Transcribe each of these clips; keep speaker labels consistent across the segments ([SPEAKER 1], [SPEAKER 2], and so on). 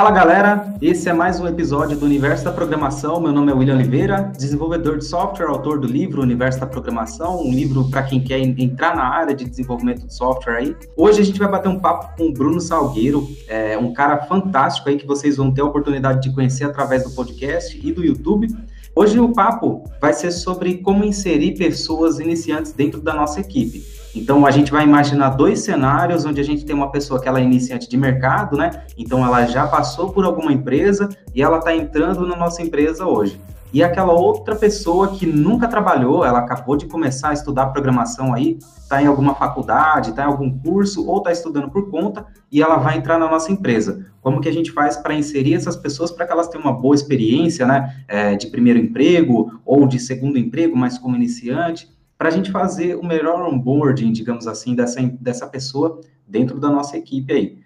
[SPEAKER 1] Fala galera, esse é mais um episódio do Universo da Programação. Meu nome é William Oliveira, desenvolvedor de software, autor do livro Universo da Programação, um livro para quem quer entrar na área de desenvolvimento de software aí. Hoje a gente vai bater um papo com o Bruno Salgueiro, é um cara fantástico aí que vocês vão ter a oportunidade de conhecer através do podcast e do YouTube. Hoje o papo vai ser sobre como inserir pessoas iniciantes dentro da nossa equipe. Então, a gente vai imaginar dois cenários onde a gente tem uma pessoa que ela é iniciante de mercado, né? Então, ela já passou por alguma empresa e ela está entrando na nossa empresa hoje. E aquela outra pessoa que nunca trabalhou, ela acabou de começar a estudar programação aí, está em alguma faculdade, está em algum curso ou está estudando por conta e ela vai entrar na nossa empresa. Como que a gente faz para inserir essas pessoas para que elas tenham uma boa experiência, né? É, de primeiro emprego ou de segundo emprego, mas como iniciante para a gente fazer o melhor onboarding, digamos assim, dessa, dessa pessoa dentro da nossa equipe aí.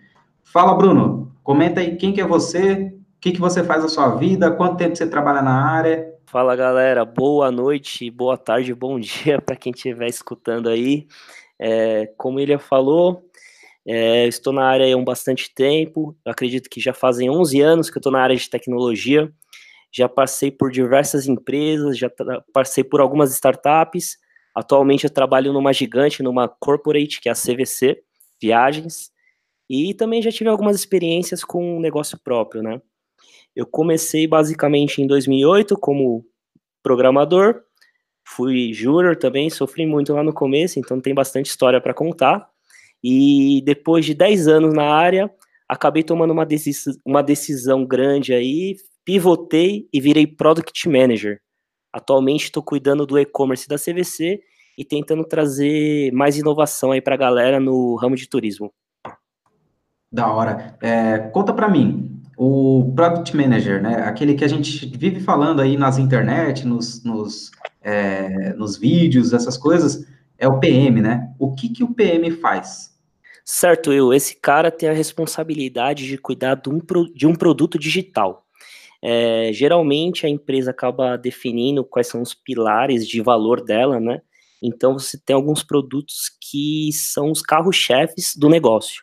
[SPEAKER 1] Fala, Bruno, comenta aí quem que é você, o que, que você faz na sua vida, quanto tempo você trabalha na área.
[SPEAKER 2] Fala, galera, boa noite, boa tarde, bom dia para quem estiver escutando aí. É, como ele falou, é, estou na área há um bastante tempo, acredito que já fazem 11 anos que eu estou na área de tecnologia, já passei por diversas empresas, já passei por algumas startups, Atualmente eu trabalho numa gigante, numa corporate, que é a CVC Viagens, e também já tive algumas experiências com um negócio próprio, né? Eu comecei basicamente em 2008 como programador, fui júnior também, sofri muito lá no começo, então tem bastante história para contar. E depois de 10 anos na área, acabei tomando uma, decis uma decisão grande aí, pivotei e virei Product Manager. Atualmente estou cuidando do e-commerce da CVC e tentando trazer mais inovação aí para a galera no ramo de turismo.
[SPEAKER 1] Da hora. É, conta para mim, o Product Manager, né? Aquele que a gente vive falando aí nas internet, nos, nos, é, nos vídeos, essas coisas, é o PM, né? O que, que o PM faz?
[SPEAKER 2] Certo, eu. Esse cara tem a responsabilidade de cuidar de um, de um produto digital. É, geralmente a empresa acaba definindo quais são os pilares de valor dela, né? Então você tem alguns produtos que são os carros-chefes do negócio.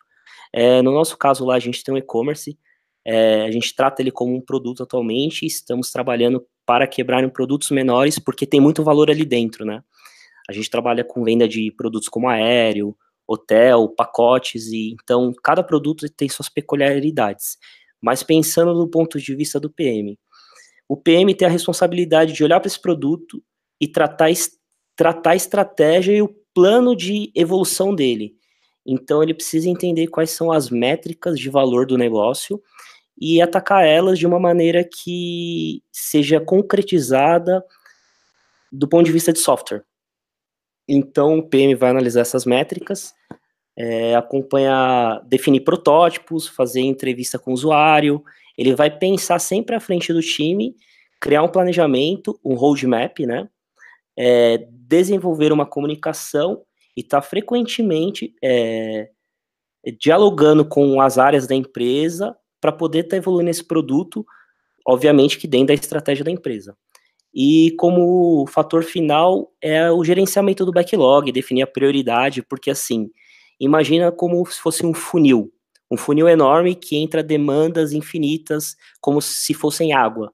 [SPEAKER 2] É, no nosso caso lá, a gente tem um e-commerce, é, a gente trata ele como um produto atualmente, estamos trabalhando para quebrar em produtos menores, porque tem muito valor ali dentro, né? A gente trabalha com venda de produtos como aéreo, hotel, pacotes, e então cada produto tem suas peculiaridades mas pensando do ponto de vista do PM. O PM tem a responsabilidade de olhar para esse produto e tratar, tratar a estratégia e o plano de evolução dele. Então, ele precisa entender quais são as métricas de valor do negócio e atacar elas de uma maneira que seja concretizada do ponto de vista de software. Então, o PM vai analisar essas métricas é, acompanhar, definir protótipos, fazer entrevista com o usuário. Ele vai pensar sempre à frente do time, criar um planejamento, um roadmap, né? É, desenvolver uma comunicação e estar tá frequentemente é, dialogando com as áreas da empresa para poder estar tá evoluindo esse produto, obviamente que dentro da estratégia da empresa. E como fator final é o gerenciamento do backlog, definir a prioridade, porque assim, Imagina como se fosse um funil, um funil enorme que entra demandas infinitas, como se fossem água.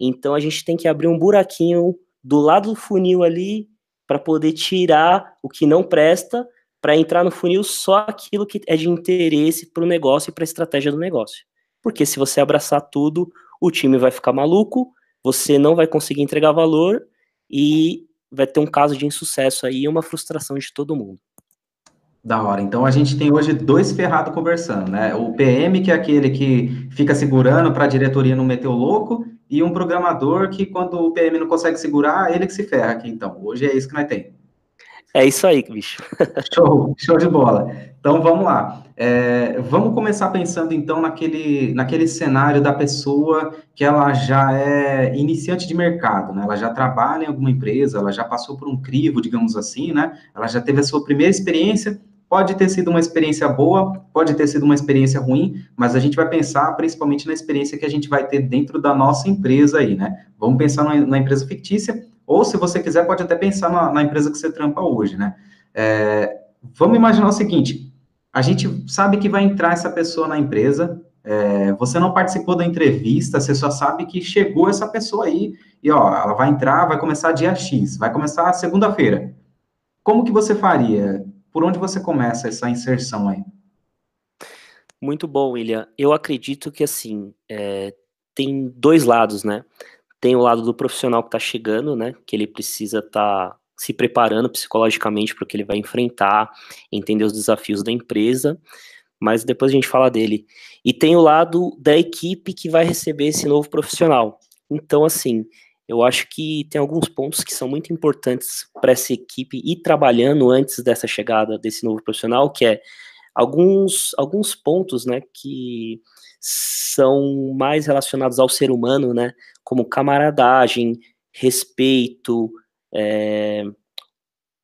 [SPEAKER 2] Então a gente tem que abrir um buraquinho do lado do funil ali para poder tirar o que não presta, para entrar no funil só aquilo que é de interesse para o negócio e para a estratégia do negócio. Porque se você abraçar tudo, o time vai ficar maluco, você não vai conseguir entregar valor e vai ter um caso de insucesso aí e uma frustração de todo mundo.
[SPEAKER 1] Da hora. Então a gente tem hoje dois ferrados conversando, né? O PM, que é aquele que fica segurando para a diretoria não meter o louco, e um programador que, quando o PM não consegue segurar, ele que se ferra aqui. Então, hoje é isso que nós temos.
[SPEAKER 2] É isso aí, bicho.
[SPEAKER 1] show, show de bola. Então vamos lá. É, vamos começar pensando então naquele, naquele cenário da pessoa que ela já é iniciante de mercado, né? Ela já trabalha em alguma empresa, ela já passou por um crivo, digamos assim, né? Ela já teve a sua primeira experiência Pode ter sido uma experiência boa, pode ter sido uma experiência ruim, mas a gente vai pensar principalmente na experiência que a gente vai ter dentro da nossa empresa aí, né? Vamos pensar na, empresa fictícia, ou se você quiser, pode até pensar na, na empresa que você trampa hoje, né? É, vamos imaginar o seguinte: a gente sabe que vai entrar essa pessoa na empresa, É, você não participou da entrevista, você só sabe que chegou essa pessoa aí e ó, ela vai entrar, vai começar dia X, vai começar segunda-feira. Como que você faria? Por onde você começa essa inserção aí?
[SPEAKER 2] Muito bom, William. Eu acredito que assim é, tem dois lados, né? Tem o lado do profissional que está chegando, né? Que ele precisa estar tá se preparando psicologicamente para o que ele vai enfrentar, entender os desafios da empresa mas depois a gente fala dele. E tem o lado da equipe que vai receber esse novo profissional. Então, assim, eu acho que tem alguns pontos que são muito importantes para essa equipe ir trabalhando antes dessa chegada desse novo profissional, que é alguns, alguns pontos, né, que são mais relacionados ao ser humano, né, como camaradagem, respeito, é,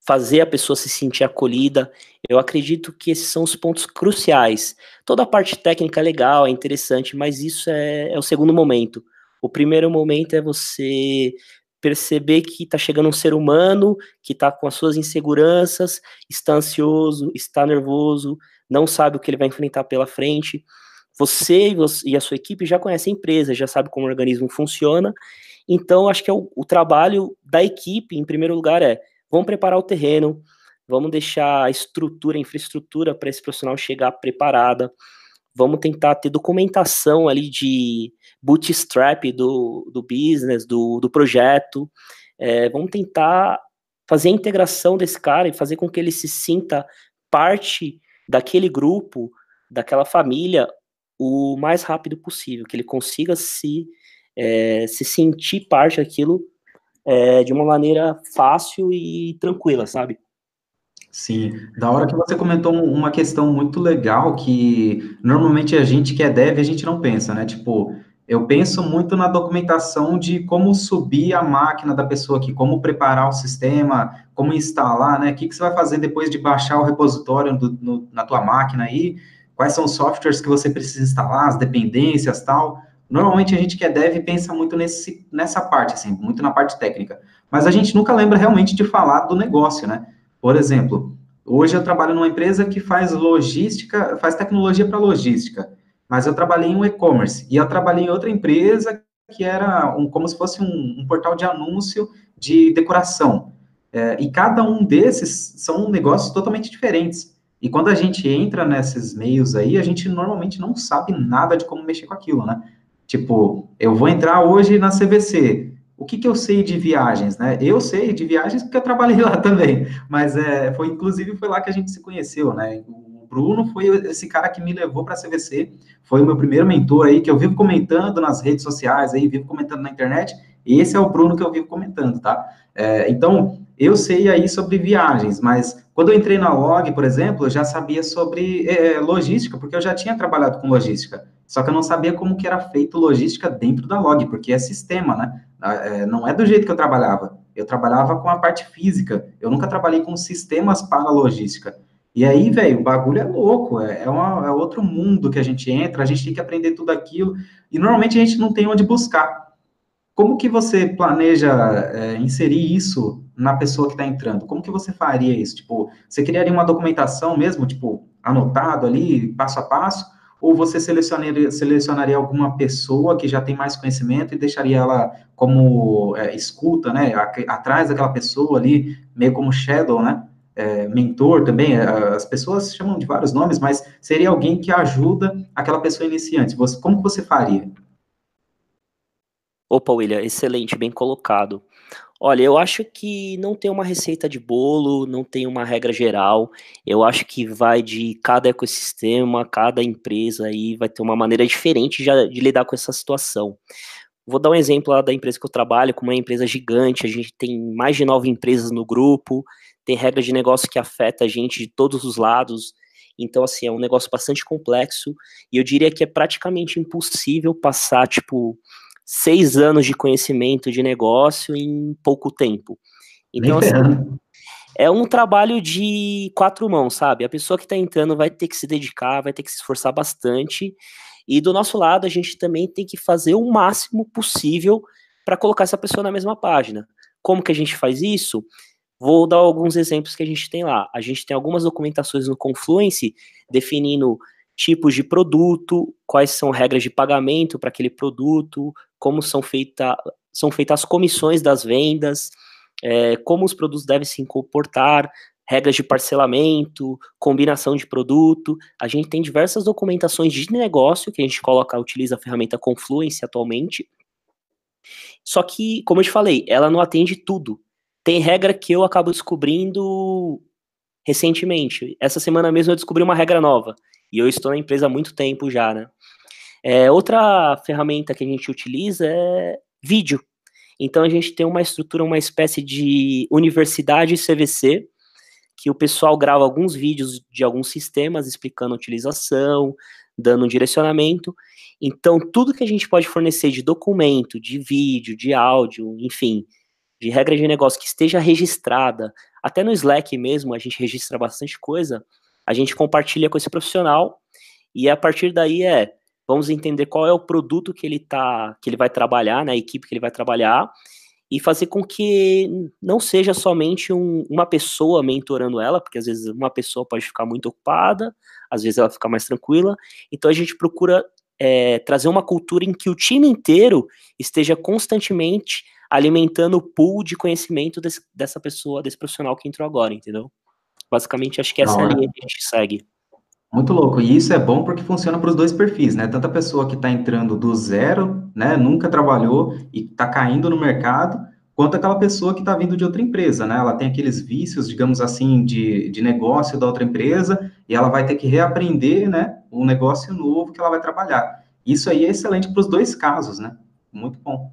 [SPEAKER 2] fazer a pessoa se sentir acolhida. Eu acredito que esses são os pontos cruciais. Toda a parte técnica é legal, é interessante, mas isso é, é o segundo momento. O primeiro momento é você perceber que está chegando um ser humano que está com as suas inseguranças, está ansioso, está nervoso, não sabe o que ele vai enfrentar pela frente. Você e a sua equipe já conhecem a empresa, já sabe como o organismo funciona. Então, acho que é o, o trabalho da equipe, em primeiro lugar, é Vamos preparar o terreno, vamos deixar a estrutura, a infraestrutura para esse profissional chegar preparada. Vamos tentar ter documentação ali de bootstrap do, do business, do, do projeto. É, vamos tentar fazer a integração desse cara e fazer com que ele se sinta parte daquele grupo, daquela família, o mais rápido possível, que ele consiga se, é, se sentir parte daquilo é, de uma maneira fácil e tranquila, sabe?
[SPEAKER 1] Sim, da hora que você comentou uma questão muito legal que normalmente a gente que é dev, a gente não pensa, né? Tipo, eu penso muito na documentação de como subir a máquina da pessoa aqui, como preparar o sistema, como instalar, né? O que, que você vai fazer depois de baixar o repositório do, no, na tua máquina aí, quais são os softwares que você precisa instalar, as dependências tal. Normalmente a gente que é dev pensa muito nesse, nessa parte, assim, muito na parte técnica. Mas a gente nunca lembra realmente de falar do negócio, né? Por exemplo, hoje eu trabalho numa empresa que faz logística, faz tecnologia para logística, mas eu trabalhei em um e-commerce e eu trabalhei em outra empresa que era um, como se fosse um, um portal de anúncio de decoração. É, e cada um desses são negócios totalmente diferentes. E quando a gente entra nesses meios aí, a gente normalmente não sabe nada de como mexer com aquilo, né? Tipo, eu vou entrar hoje na CVC. O que, que eu sei de viagens, né? Eu sei de viagens porque eu trabalhei lá também, mas é, foi inclusive foi lá que a gente se conheceu, né? O Bruno foi esse cara que me levou para a CVC, foi o meu primeiro mentor aí que eu vivo comentando nas redes sociais aí, vivo comentando na internet. Esse é o Bruno que eu vivo comentando, tá? É, então, eu sei aí sobre viagens, mas quando eu entrei na Log, por exemplo, eu já sabia sobre é, logística, porque eu já tinha trabalhado com logística. Só que eu não sabia como que era feito logística dentro da log, porque é sistema, né? Ah, é, não é do jeito que eu trabalhava. Eu trabalhava com a parte física. Eu nunca trabalhei com sistemas para logística. E aí, velho, o bagulho é louco. É, é, uma, é outro mundo que a gente entra. A gente tem que aprender tudo aquilo. E normalmente a gente não tem onde buscar. Como que você planeja é, inserir isso na pessoa que está entrando? Como que você faria isso? Tipo, você criaria uma documentação mesmo, tipo, anotado ali, passo a passo? Ou você selecionaria, selecionaria alguma pessoa que já tem mais conhecimento e deixaria ela como é, escuta, né, atrás daquela pessoa ali, meio como shadow, né, é, mentor também, é, as pessoas chamam de vários nomes, mas seria alguém que ajuda aquela pessoa iniciante. Você, como que você faria?
[SPEAKER 2] Opa, William, excelente, bem colocado. Olha, eu acho que não tem uma receita de bolo, não tem uma regra geral. Eu acho que vai de cada ecossistema, cada empresa aí vai ter uma maneira diferente de, de lidar com essa situação. Vou dar um exemplo lá da empresa que eu trabalho, como é uma empresa gigante, a gente tem mais de nove empresas no grupo, tem regra de negócio que afeta a gente de todos os lados. Então, assim, é um negócio bastante complexo e eu diria que é praticamente impossível passar, tipo, seis anos de conhecimento de negócio em pouco tempo. Então, assim, é um trabalho de quatro mãos, sabe? A pessoa que está entrando vai ter que se dedicar, vai ter que se esforçar bastante. E do nosso lado, a gente também tem que fazer o máximo possível para colocar essa pessoa na mesma página. Como que a gente faz isso? Vou dar alguns exemplos que a gente tem lá. A gente tem algumas documentações no Confluence definindo tipos de produto, quais são regras de pagamento para aquele produto, como são, feita, são feitas as comissões das vendas, é, como os produtos devem se comportar, regras de parcelamento, combinação de produto. A gente tem diversas documentações de negócio que a gente coloca, utiliza a ferramenta Confluence atualmente. Só que, como eu te falei, ela não atende tudo. Tem regra que eu acabo descobrindo recentemente. Essa semana mesmo eu descobri uma regra nova. E eu estou na empresa há muito tempo já, né? É, outra ferramenta que a gente utiliza é vídeo. Então a gente tem uma estrutura, uma espécie de universidade CVC, que o pessoal grava alguns vídeos de alguns sistemas explicando a utilização, dando um direcionamento. Então tudo que a gente pode fornecer de documento, de vídeo, de áudio, enfim, de regra de negócio que esteja registrada, até no Slack mesmo a gente registra bastante coisa, a gente compartilha com esse profissional e a partir daí é vamos entender qual é o produto que ele tá, que ele vai trabalhar, né, a equipe que ele vai trabalhar e fazer com que não seja somente um, uma pessoa mentorando ela, porque às vezes uma pessoa pode ficar muito ocupada, às vezes ela fica mais tranquila. Então a gente procura é, trazer uma cultura em que o time inteiro esteja constantemente alimentando o pool de conhecimento desse, dessa pessoa, desse profissional que entrou agora, entendeu? Basicamente, acho que essa é a linha que a gente segue.
[SPEAKER 1] Muito louco. E isso é bom porque funciona para os dois perfis, né? Tanto a pessoa que está entrando do zero, né? Nunca trabalhou e está caindo no mercado, quanto aquela pessoa que está vindo de outra empresa, né? Ela tem aqueles vícios, digamos assim, de, de negócio da outra empresa e ela vai ter que reaprender, né? Um negócio novo que ela vai trabalhar. Isso aí é excelente para os dois casos, né? Muito bom.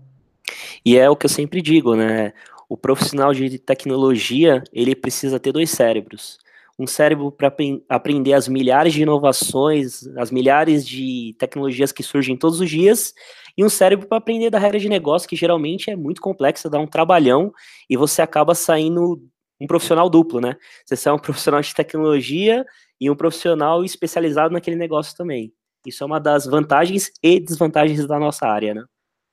[SPEAKER 2] E é o que eu sempre digo, né? O profissional de tecnologia, ele precisa ter dois cérebros. Um cérebro para aprender as milhares de inovações, as milhares de tecnologias que surgem todos os dias, e um cérebro para aprender da regra de negócio, que geralmente é muito complexa, dá um trabalhão, e você acaba saindo um profissional duplo, né? Você é um profissional de tecnologia e um profissional especializado naquele negócio também. Isso é uma das vantagens e desvantagens da nossa área, né?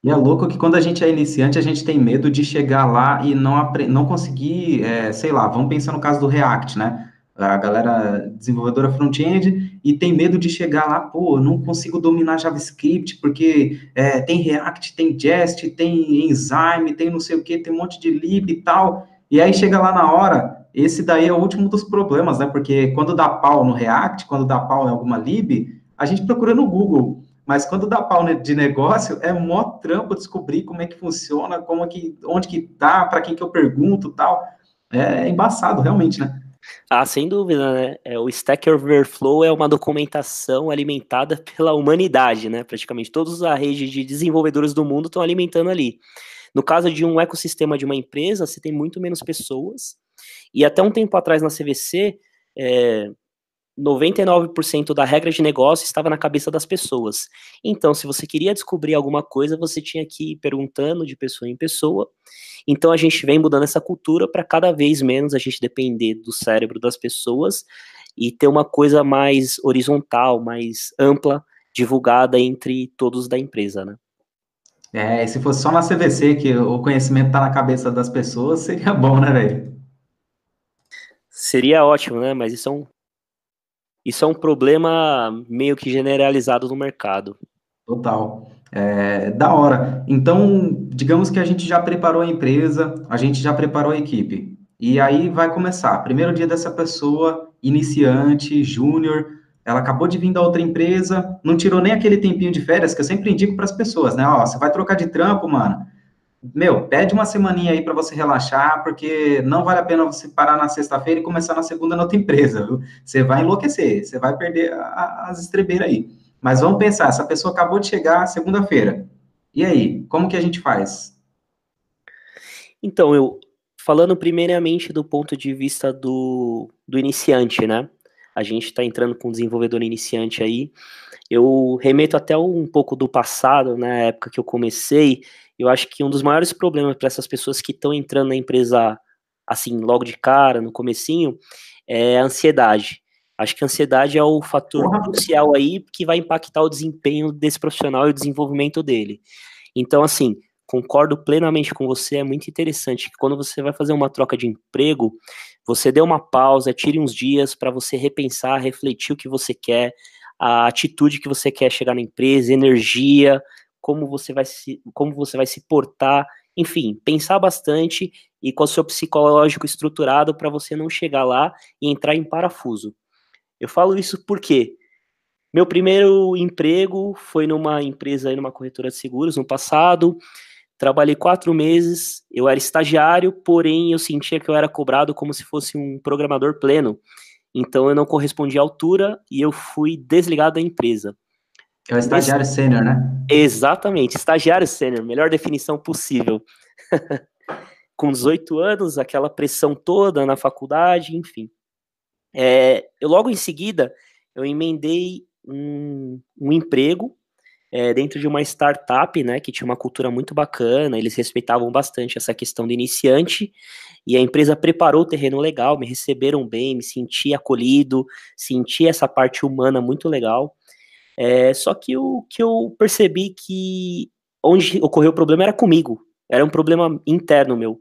[SPEAKER 1] E é louco que quando a gente é iniciante, a gente tem medo de chegar lá e não, não conseguir, é, sei lá, vamos pensar no caso do React, né? A galera desenvolvedora front-end e tem medo de chegar lá, pô, não consigo dominar JavaScript, porque é, tem React, tem Jest, tem Enzyme, tem não sei o que, tem um monte de lib e tal. E aí chega lá na hora, esse daí é o último dos problemas, né? Porque quando dá pau no React, quando dá pau em alguma lib, a gente procura no Google. Mas quando dá pau de negócio, é mó trampo descobrir como é que funciona, como é que, onde que tá, para quem que eu pergunto tal. É embaçado, realmente, né?
[SPEAKER 2] Ah, sem dúvida, né? É, o Stack Overflow é uma documentação alimentada pela humanidade, né? Praticamente todas as redes de desenvolvedores do mundo estão alimentando ali. No caso de um ecossistema de uma empresa, você tem muito menos pessoas. E até um tempo atrás na CVC, é, 99% da regra de negócio estava na cabeça das pessoas. Então, se você queria descobrir alguma coisa, você tinha que ir perguntando de pessoa em pessoa. Então, a gente vem mudando essa cultura para cada vez menos a gente depender do cérebro das pessoas e ter uma coisa mais horizontal, mais ampla, divulgada entre todos da empresa, né?
[SPEAKER 1] É, se fosse só na CVC que o conhecimento está na cabeça das pessoas, seria bom, né, velho?
[SPEAKER 2] Seria ótimo, né? Mas isso é um isso é um problema meio que generalizado no mercado.
[SPEAKER 1] Total. É, da hora. Então, digamos que a gente já preparou a empresa, a gente já preparou a equipe. E aí vai começar. Primeiro dia dessa pessoa, iniciante, júnior, ela acabou de vir da outra empresa, não tirou nem aquele tempinho de férias que eu sempre indico para as pessoas, né? Ó, você vai trocar de trampo, mano meu, pede uma semaninha aí para você relaxar, porque não vale a pena você parar na sexta-feira e começar na segunda na outra empresa, viu? Você vai enlouquecer, você vai perder a, as estrebeiras aí. Mas vamos pensar, essa pessoa acabou de chegar segunda-feira. E aí, como que a gente faz?
[SPEAKER 2] Então, eu falando primeiramente do ponto de vista do, do iniciante, né? A gente está entrando com um desenvolvedor iniciante aí. Eu remeto até um pouco do passado, na né, época que eu comecei, eu acho que um dos maiores problemas para essas pessoas que estão entrando na empresa assim, logo de cara, no comecinho, é a ansiedade. Acho que a ansiedade é o fator uhum. crucial aí que vai impactar o desempenho desse profissional e o desenvolvimento dele. Então, assim, concordo plenamente com você, é muito interessante que quando você vai fazer uma troca de emprego, você dê uma pausa, tire uns dias para você repensar, refletir o que você quer, a atitude que você quer chegar na empresa, energia, como você vai se, como você vai se portar, enfim, pensar bastante e com o seu psicológico estruturado para você não chegar lá e entrar em parafuso. Eu falo isso porque meu primeiro emprego foi numa empresa, numa corretora de seguros no passado. Trabalhei quatro meses, eu era estagiário, porém eu sentia que eu era cobrado como se fosse um programador pleno. Então eu não correspondia à altura e eu fui desligado da empresa.
[SPEAKER 1] É o estagiário Esse... sênior, né?
[SPEAKER 2] Exatamente, estagiário sênior, melhor definição possível. Com 18 anos, aquela pressão toda na faculdade, enfim. É, eu logo em seguida eu emendei um, um emprego é, dentro de uma startup, né, que tinha uma cultura muito bacana, eles respeitavam bastante essa questão do iniciante, e a empresa preparou o terreno legal, me receberam bem, me senti acolhido, senti essa parte humana muito legal. É, só que o que eu percebi que onde ocorreu o problema era comigo, era um problema interno meu.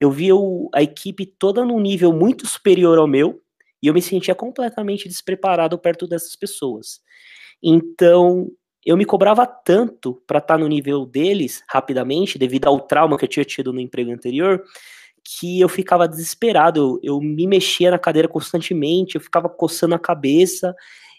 [SPEAKER 2] Eu via o, a equipe toda num nível muito superior ao meu, e eu me sentia completamente despreparado perto dessas pessoas. Então, eu me cobrava tanto para estar tá no nível deles rapidamente, devido ao trauma que eu tinha tido no emprego anterior, que eu ficava desesperado. Eu, eu me mexia na cadeira constantemente, eu ficava coçando a cabeça,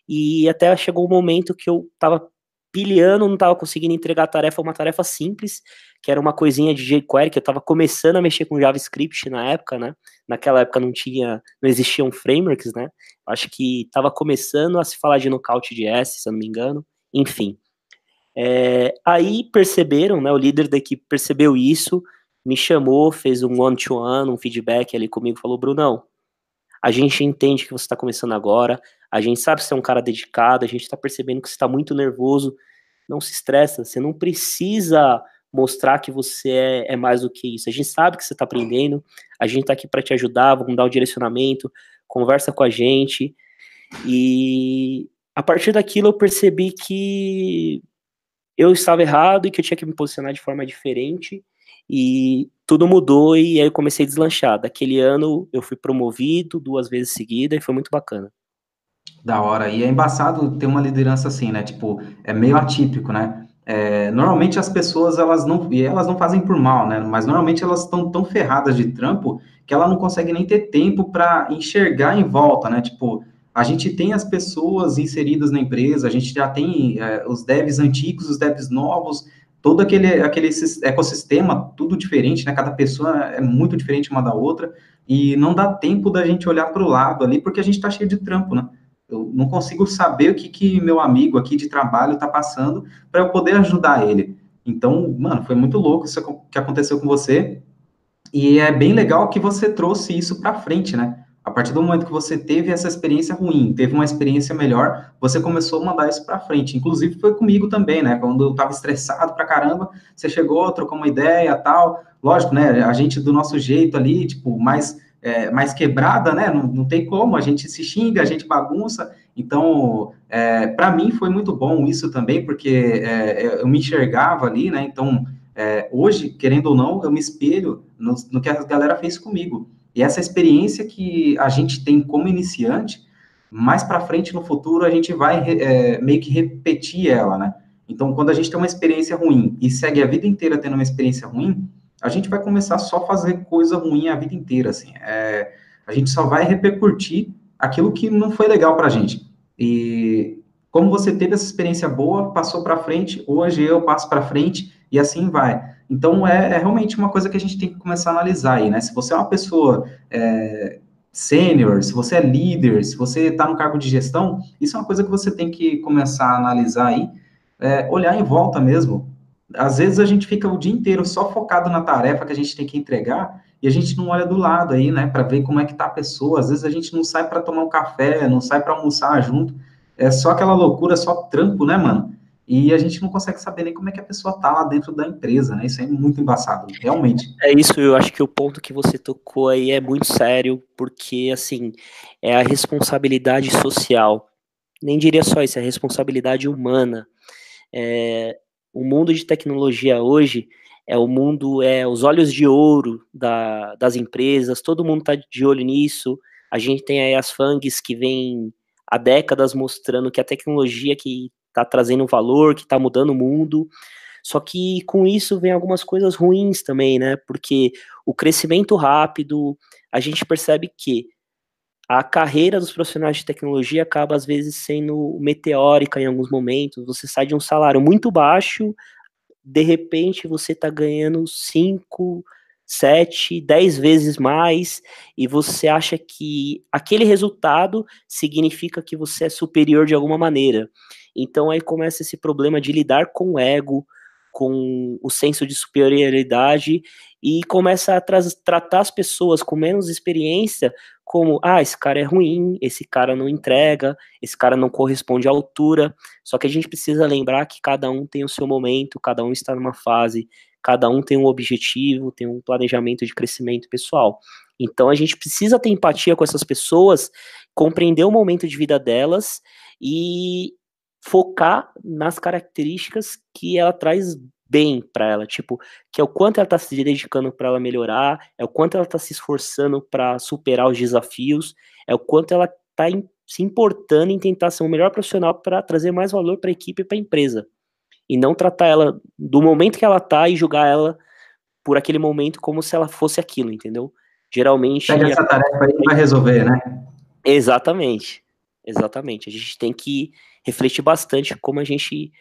[SPEAKER 2] e até chegou um momento que eu estava pilhando, não estava conseguindo entregar a tarefa, uma tarefa simples, que era uma coisinha de jQuery, que eu estava começando a mexer com JavaScript na época, né? Naquela época não tinha, não existiam frameworks, né? Acho que estava começando a se falar de Knockout.js, se eu não me engano. Enfim. É, aí perceberam, né? O líder da equipe percebeu isso, me chamou, fez um one-to-one, -one, um feedback ali comigo, falou, Brunão, a gente entende que você está começando agora, a gente sabe que você é um cara dedicado, a gente está percebendo que você está muito nervoso, não se estressa, você não precisa mostrar que você é, é, mais do que isso. A gente sabe que você está aprendendo, a gente está aqui para te ajudar, vamos dar o direcionamento, conversa com a gente. E a partir daquilo eu percebi que eu estava errado e que eu tinha que me posicionar de forma diferente. E tudo mudou e aí eu comecei a deslanchar. Daquele ano eu fui promovido duas vezes seguida e foi muito bacana.
[SPEAKER 1] Da hora. E é embaçado ter uma liderança assim, né? Tipo, é meio atípico, né? É, normalmente as pessoas elas não e elas não fazem por mal, né? Mas normalmente elas estão tão ferradas de trampo que ela não consegue nem ter tempo para enxergar em volta, né? Tipo, a gente tem as pessoas inseridas na empresa, a gente já tem é, os devs antigos, os devs novos, todo aquele, aquele ecossistema, tudo diferente, né? Cada pessoa é muito diferente uma da outra, e não dá tempo da gente olhar para o lado ali, porque a gente está cheio de trampo, né? Eu não consigo saber o que, que meu amigo aqui de trabalho está passando para eu poder ajudar ele. Então, mano, foi muito louco isso que aconteceu com você. E é bem legal que você trouxe isso para frente, né? A partir do momento que você teve essa experiência ruim, teve uma experiência melhor, você começou a mandar isso para frente. Inclusive foi comigo também, né? Quando eu estava estressado pra caramba, você chegou, trocou uma ideia, tal. Lógico, né? A gente do nosso jeito ali, tipo, mais é, mais quebrada, né? Não, não tem como, a gente se xinga, a gente bagunça. Então, é, para mim foi muito bom isso também, porque é, eu me enxergava ali, né? Então, é, hoje, querendo ou não, eu me espelho no, no que a galera fez comigo. E essa experiência que a gente tem como iniciante, mais para frente no futuro a gente vai é, meio que repetir ela, né? Então, quando a gente tem uma experiência ruim e segue a vida inteira tendo uma experiência ruim, a gente vai começar só a fazer coisa ruim a vida inteira, assim. É, a gente só vai repercutir aquilo que não foi legal para a gente. E como você teve essa experiência boa, passou para frente, hoje eu passo para frente e assim vai. Então, é, é, realmente uma coisa que a gente tem que começar a analisar aí, né? Se você é uma pessoa é, sênior, se você é líder, se você está no cargo de gestão, isso é uma coisa que você tem que começar a analisar aí, é, olhar em volta mesmo. Às vezes a gente fica o dia inteiro só focado na tarefa que a gente tem que entregar e a gente não olha do lado aí, né, para ver como é que tá a pessoa. Às vezes a gente não sai para tomar um café, não sai para almoçar junto. É só aquela loucura, só trampo, né, mano? E a gente não consegue saber nem como é que a pessoa tá lá dentro da empresa, né? Isso é muito embaçado, realmente.
[SPEAKER 2] É isso, eu acho que o ponto que você tocou aí é muito sério, porque, assim, é a responsabilidade social. Nem diria só isso, é a responsabilidade humana. É, o mundo de tecnologia hoje é o mundo, é os olhos de ouro da, das empresas, todo mundo tá de olho nisso. A gente tem aí as FANGs que vêm há décadas mostrando que a tecnologia que está trazendo valor, que está mudando o mundo. Só que com isso vem algumas coisas ruins também, né? Porque o crescimento rápido, a gente percebe que a carreira dos profissionais de tecnologia acaba às vezes sendo meteórica em alguns momentos. Você sai de um salário muito baixo, de repente você está ganhando 5, 7, 10 vezes mais, e você acha que aquele resultado significa que você é superior de alguma maneira. Então aí começa esse problema de lidar com o ego, com o senso de superioridade e começa a tra tratar as pessoas com menos experiência como, ah, esse cara é ruim, esse cara não entrega, esse cara não corresponde à altura. Só que a gente precisa lembrar que cada um tem o seu momento, cada um está numa fase, cada um tem um objetivo, tem um planejamento de crescimento pessoal. Então a gente precisa ter empatia com essas pessoas, compreender o momento de vida delas e focar nas características que ela traz bem para ela, tipo, que é o quanto ela está se dedicando para ela melhorar, é o quanto ela está se esforçando para superar os desafios, é o quanto ela está se importando em tentar ser o melhor profissional para trazer mais valor para a equipe e para a empresa. E não tratar ela do momento que ela tá e julgar ela por aquele momento como se ela fosse aquilo, entendeu? Geralmente.
[SPEAKER 1] Pega essa tarefa aí vai resolver, né?
[SPEAKER 2] Exatamente. Exatamente. A gente tem que refletir bastante como a gente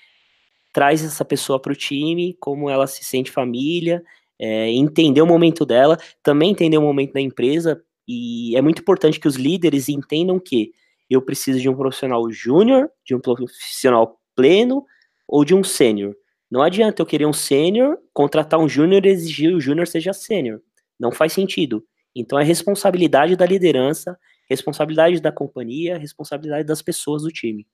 [SPEAKER 2] traz essa pessoa para o time, como ela se sente família, é, entender o momento dela, também entender o momento da empresa, e é muito importante que os líderes entendam que eu preciso de um profissional júnior, de um profissional pleno ou de um sênior. Não adianta eu querer um sênior, contratar um júnior e exigir que o júnior seja sênior. Não faz sentido. Então é responsabilidade da liderança, responsabilidade da companhia, responsabilidade das pessoas do time.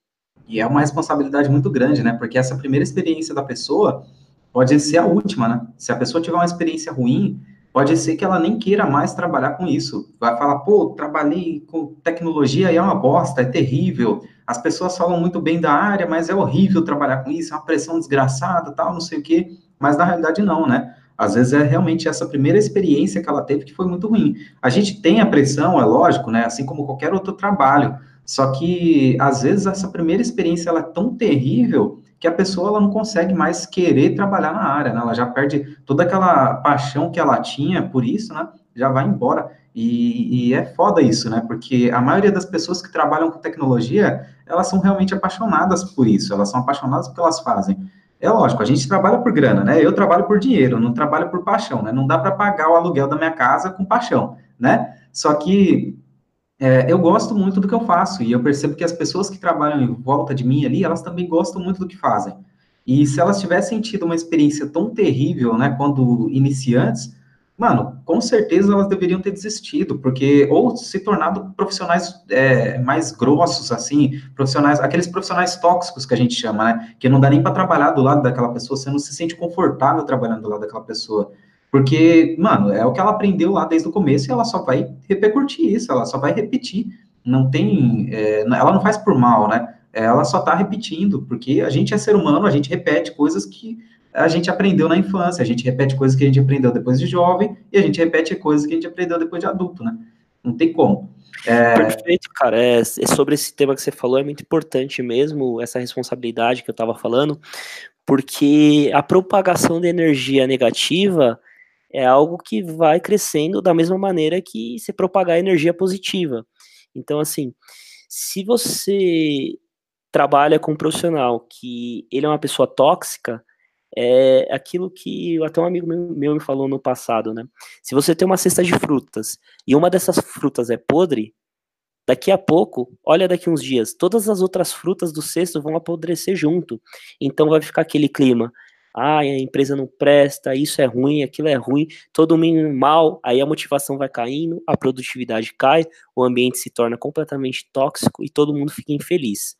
[SPEAKER 1] E é uma responsabilidade muito grande, né? Porque essa primeira experiência da pessoa pode ser a última, né? Se a pessoa tiver uma experiência ruim, pode ser que ela nem queira mais trabalhar com isso. Vai falar, pô, trabalhei com tecnologia e é uma bosta, é terrível. As pessoas falam muito bem da área, mas é horrível trabalhar com isso, é uma pressão desgraçada, tal, não sei o quê. Mas na realidade não, né? Às vezes é realmente essa primeira experiência que ela teve que foi muito ruim. A gente tem a pressão, é lógico, né? Assim como qualquer outro trabalho. Só que, às vezes, essa primeira experiência ela é tão terrível que a pessoa ela não consegue mais querer trabalhar na área, né? Ela já perde toda aquela paixão que ela tinha por isso, né? Já vai embora. E, e, é foda isso, né? Porque a maioria das pessoas que trabalham com tecnologia, elas são realmente apaixonadas por isso, elas são apaixonadas pelo que elas fazem. É lógico, a gente trabalha por grana, né? Eu trabalho por dinheiro, não trabalho por paixão, né? Não dá para pagar o aluguel da minha casa com paixão, né? Só que é, eu gosto muito do que eu faço e eu percebo que as pessoas que trabalham em volta de mim ali, elas também gostam muito do que fazem. E se elas tivessem tido uma experiência tão terrível, né, quando iniciantes, mano, com certeza elas deveriam ter desistido, porque ou se tornado profissionais é, mais grossos, assim, profissionais, aqueles profissionais tóxicos que a gente chama, né, que não dá nem para trabalhar do lado daquela pessoa, você não se sente confortável trabalhando do lado daquela pessoa. Porque, mano, é o que ela aprendeu lá desde o começo e ela só vai repercutir isso, ela só vai repetir. Não tem. É, ela não faz por mal, né? Ela só tá repetindo, porque a gente é ser humano, a gente repete coisas que a gente aprendeu na infância, a gente repete coisas que a gente aprendeu depois de jovem e a gente repete coisas que a gente aprendeu depois de adulto, né? Não tem como.
[SPEAKER 2] É... Perfeito, cara. É, é, sobre esse tema que você falou, é muito importante mesmo, essa responsabilidade que eu estava falando, porque a propagação de energia negativa é algo que vai crescendo da mesma maneira que se propagar energia positiva. Então, assim, se você trabalha com um profissional que ele é uma pessoa tóxica, é aquilo que até um amigo meu, me falou no passado, né? Se você tem uma cesta de frutas e uma dessas frutas é podre, daqui a pouco, olha daqui uns dias, todas as outras frutas do cesto vão apodrecer junto. Então vai ficar aquele clima ah, a empresa não presta, isso é ruim, aquilo é ruim, todo mundo mal, aí a motivação vai caindo, a produtividade cai, o ambiente se torna completamente tóxico e todo mundo fica infeliz.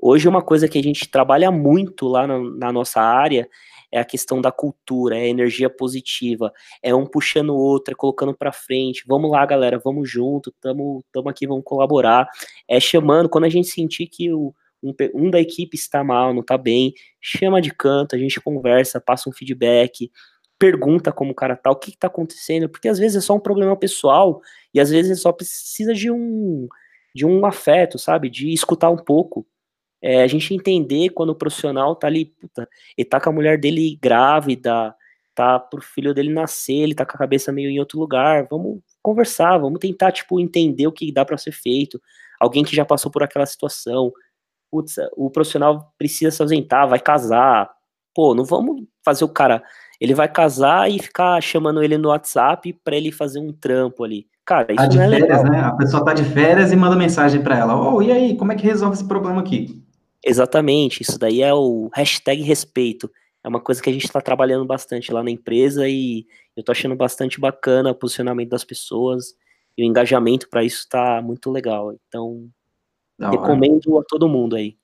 [SPEAKER 2] Hoje, uma coisa que a gente trabalha muito lá na, na nossa área é a questão da cultura, é a energia positiva, é um puxando o outro, é colocando para frente, vamos lá, galera, vamos junto, tamo, tamo aqui, vamos colaborar, é chamando, quando a gente sentir que o, um, um da equipe está mal, não está bem, chama de canto, a gente conversa, passa um feedback, pergunta como o cara tá, o que, está acontecendo, porque às vezes é só um problema pessoal e às vezes só precisa de um de um afeto, sabe? De escutar um pouco. É, a gente entender quando o profissional tá ali, puta, ele tá com a mulher dele grávida, tá pro filho dele nascer, ele tá com a cabeça meio em outro lugar, vamos conversar, vamos tentar, tipo, entender o que dá para ser feito. Alguém que já passou por aquela situação, putz, o profissional precisa se ausentar, vai casar, pô, não vamos fazer o cara, ele vai casar e ficar chamando ele no WhatsApp para ele fazer um trampo ali. Cara, isso
[SPEAKER 1] tá de
[SPEAKER 2] não é
[SPEAKER 1] férias,
[SPEAKER 2] legal.
[SPEAKER 1] né? A pessoa tá de férias e manda mensagem para ela. Oh, e aí, como é que resolve esse problema aqui?
[SPEAKER 2] Exatamente, isso daí é o hashtag respeito. É uma coisa que a gente está trabalhando bastante lá na empresa e eu tô achando bastante bacana o posicionamento das pessoas e o engajamento para isso está muito legal. Então, recomendo a todo mundo aí.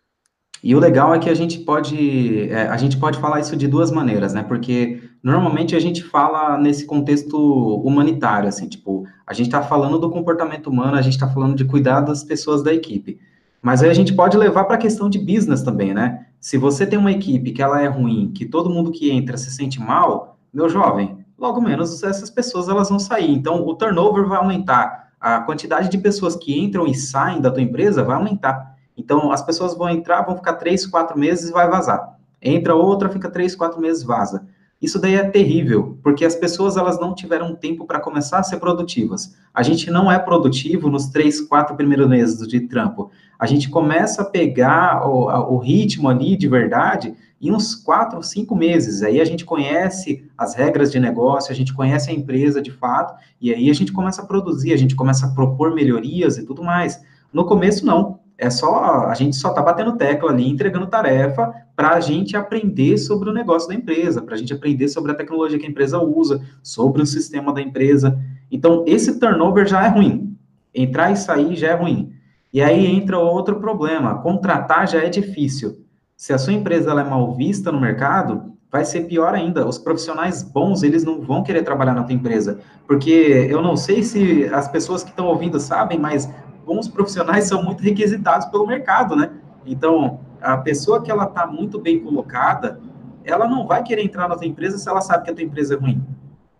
[SPEAKER 1] E o legal é que a gente pode é, a gente pode falar isso de duas maneiras, né? Porque normalmente a gente fala nesse contexto humanitário, assim, tipo, a gente está falando do comportamento humano, a gente está falando de cuidar das pessoas da equipe. Mas aí a gente pode levar para a questão de business também, né? Se você tem uma equipe que ela é ruim, que todo mundo que entra se sente mal, meu jovem, logo menos essas pessoas elas vão sair. Então o turnover vai aumentar, a quantidade de pessoas que entram e saem da tua empresa vai aumentar. Então, as pessoas vão entrar, vão ficar três, quatro meses e vai vazar. Entra outra, fica três, quatro meses, vaza. Isso daí é terrível, porque as pessoas elas não tiveram tempo para começar a ser produtivas. A gente não é produtivo nos três, quatro primeiros meses de trampo. A gente começa a pegar o, o ritmo ali de verdade em uns quatro, cinco meses. Aí a gente conhece as regras de negócio, a gente conhece a empresa de fato, e aí a gente começa a produzir, a gente começa a propor melhorias e tudo mais. No começo, não é só a gente só está batendo tecla ali, entregando tarefa para a gente aprender sobre o negócio da empresa, para a gente aprender sobre a tecnologia que a empresa usa, sobre o sistema da empresa. Então, esse turnover já é ruim. Entrar e sair já é ruim. E aí entra outro problema: contratar já é difícil. Se a sua empresa é mal vista no mercado, vai ser pior ainda. Os profissionais bons, eles não vão querer trabalhar na tua empresa. Porque eu não sei se as pessoas que estão ouvindo sabem, mas bons profissionais são muito requisitados pelo mercado, né? Então, a pessoa que ela está muito bem colocada, ela não vai querer entrar na tua empresa se ela sabe que a tua empresa é ruim.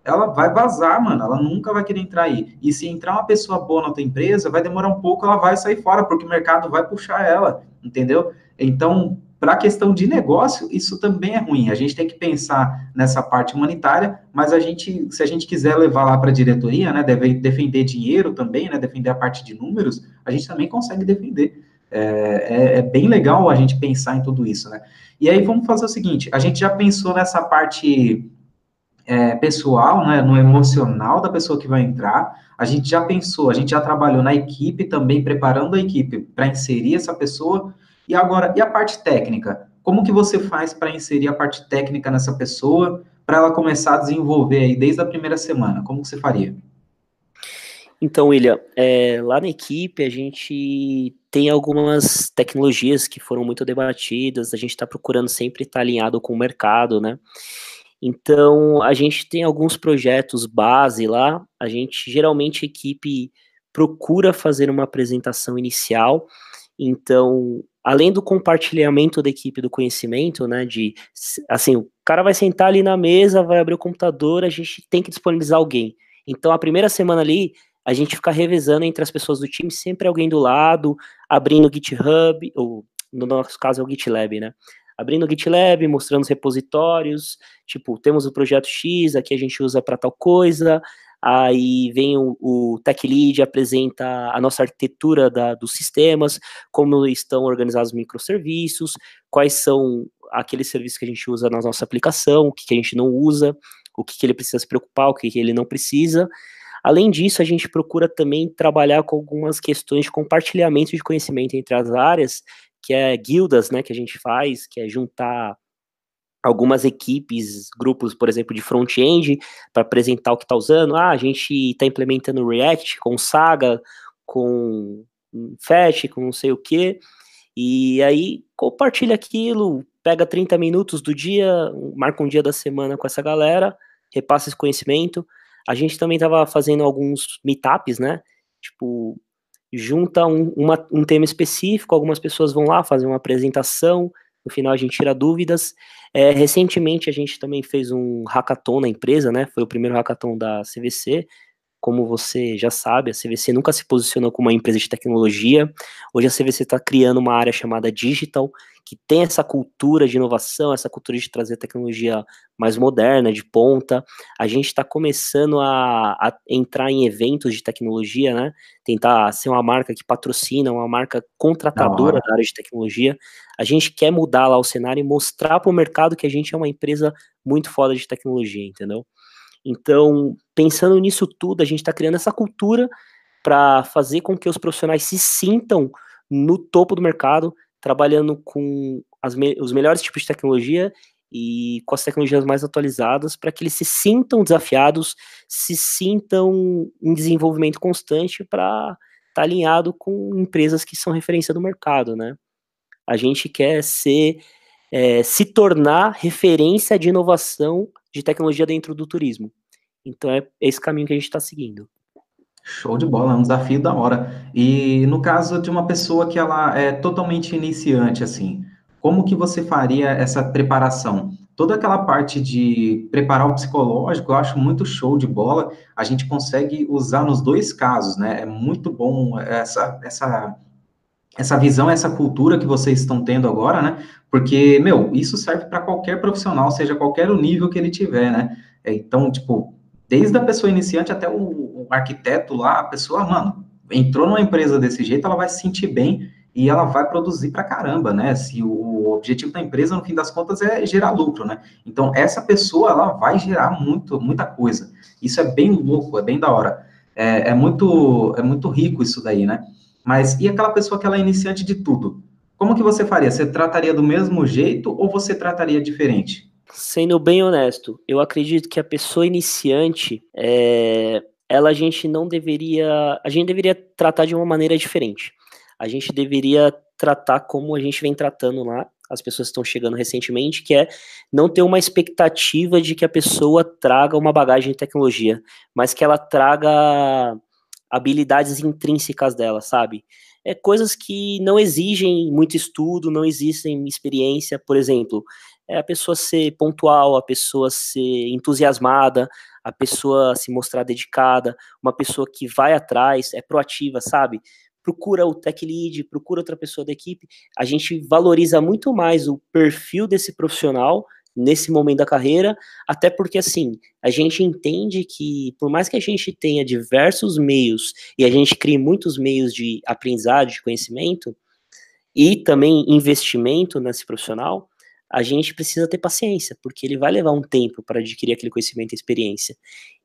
[SPEAKER 1] Ela vai vazar, mano, ela nunca vai querer entrar aí. E se entrar uma pessoa boa na tua empresa, vai demorar um pouco, ela vai sair fora, porque o mercado vai puxar ela, entendeu? Então, para a questão de negócio, isso também é ruim. A gente tem que pensar nessa parte humanitária, mas a gente, se a gente quiser levar lá para a diretoria, né, deve defender dinheiro também, né, defender a parte de números, a gente também consegue defender. É, é, é, bem legal a gente pensar em tudo isso, né? E aí vamos fazer o seguinte: a gente já pensou nessa parte é, pessoal, né, no emocional da pessoa que vai entrar. A gente já pensou, a gente já trabalhou na equipe também, preparando a equipe para inserir essa pessoa. E agora, e a parte técnica? Como que você faz para inserir a parte técnica nessa pessoa, para ela começar a desenvolver aí desde a primeira semana? Como que você faria?
[SPEAKER 2] Então, William, é, lá na equipe a gente tem algumas tecnologias que foram muito debatidas, a gente está procurando sempre estar tá alinhado com o mercado, né? Então, a gente tem alguns projetos base lá, a gente, geralmente, a equipe procura fazer uma apresentação inicial, então, além do compartilhamento da equipe do conhecimento, né, de, assim, o cara vai sentar ali na mesa, vai abrir o computador, a gente tem que disponibilizar alguém. Então, a primeira semana ali, a gente fica revezando entre as pessoas do time, sempre alguém do lado, abrindo o GitHub, ou no nosso caso é o GitLab, né, abrindo o GitLab, mostrando os repositórios, tipo, temos o projeto X, aqui a gente usa para tal coisa, aí vem o, o Tech Lead, apresenta a nossa arquitetura da, dos sistemas, como estão organizados os microserviços, quais são aqueles serviços que a gente usa na nossa aplicação, o que, que a gente não usa, o que, que ele precisa se preocupar, o que, que ele não precisa. Além disso, a gente procura também trabalhar com algumas questões de compartilhamento de conhecimento entre as áreas, que é guildas, né, que a gente faz, que é juntar algumas equipes, grupos, por exemplo, de front-end, para apresentar o que está usando. Ah, a gente está implementando React com Saga, com Fast, com não sei o que. E aí compartilha aquilo, pega 30 minutos do dia, marca um dia da semana com essa galera, repassa esse conhecimento. A gente também estava fazendo alguns meetups, né? Tipo, junta um, uma, um tema específico, algumas pessoas vão lá fazer uma apresentação, no final a gente tira dúvidas. É, recentemente a gente também fez um hackathon na empresa, né? Foi o primeiro hackathon da CVC. como você já sabe, a CVC nunca se posicionou como uma empresa de tecnologia. Hoje a CVC está criando uma área chamada digital, que tem essa cultura de inovação, essa cultura de trazer tecnologia mais moderna, de ponta. A gente está começando a, a, entrar em eventos de tecnologia, né? Tentar ser uma marca que patrocina, uma marca contratadora da área de tecnologia. A gente quer mudar lá o cenário e mostrar para o mercado que a gente é uma empresa muito foda de tecnologia, entendeu? Então, pensando nisso tudo, a gente está criando essa cultura para fazer com que os profissionais se sintam no topo do mercado, trabalhando com me os melhores tipos de tecnologia e com as tecnologias mais atualizadas, para que eles se sintam desafiados, se sintam em desenvolvimento constante para estar tá alinhado com empresas que são referência do mercado, né? A gente quer ser, é, se tornar referência de inovação de tecnologia dentro do turismo. Então é esse caminho que a gente está seguindo.
[SPEAKER 1] Show de bola, é um desafio da hora. E no caso de uma pessoa que ela é totalmente iniciante, assim, como que você faria essa preparação? Toda aquela parte de preparar o psicológico, eu acho muito show de bola. A gente consegue usar nos dois casos, né? É muito bom essa, essa, essa visão, essa cultura que vocês estão tendo agora, né? Porque, meu, isso serve para qualquer profissional, seja qualquer o nível que ele tiver, né? É, então, tipo, desde a pessoa iniciante até o, o arquiteto lá, a pessoa, mano, entrou numa empresa desse jeito, ela vai se sentir bem e ela vai produzir para caramba, né? Se o objetivo da empresa, no fim das contas, é gerar lucro, né? Então, essa pessoa, ela vai gerar muito, muita coisa. Isso é bem louco, é bem da hora. É, é, muito, é muito rico isso daí, né? Mas e aquela pessoa que ela é iniciante de tudo? Como que você faria? Você trataria do mesmo jeito ou você trataria diferente?
[SPEAKER 2] Sendo bem honesto, eu acredito que a pessoa iniciante, é, ela a gente não deveria, a gente deveria tratar de uma maneira diferente. A gente deveria tratar como a gente vem tratando lá, as pessoas estão chegando recentemente, que é não ter uma expectativa de que a pessoa traga uma bagagem de tecnologia, mas que ela traga habilidades intrínsecas dela, sabe? É coisas que não exigem muito estudo, não exigem experiência, por exemplo, é a pessoa ser pontual, a pessoa ser entusiasmada, a pessoa se mostrar dedicada, uma pessoa que vai atrás, é proativa, sabe? Procura o tech lead, procura outra pessoa da equipe. A gente valoriza muito mais o perfil desse profissional nesse momento da carreira, até porque assim, a gente entende que por mais que a gente tenha diversos meios e a gente crie muitos meios de aprendizado, de conhecimento e também investimento nesse profissional, a gente precisa ter paciência, porque ele vai levar um tempo para adquirir aquele conhecimento e experiência.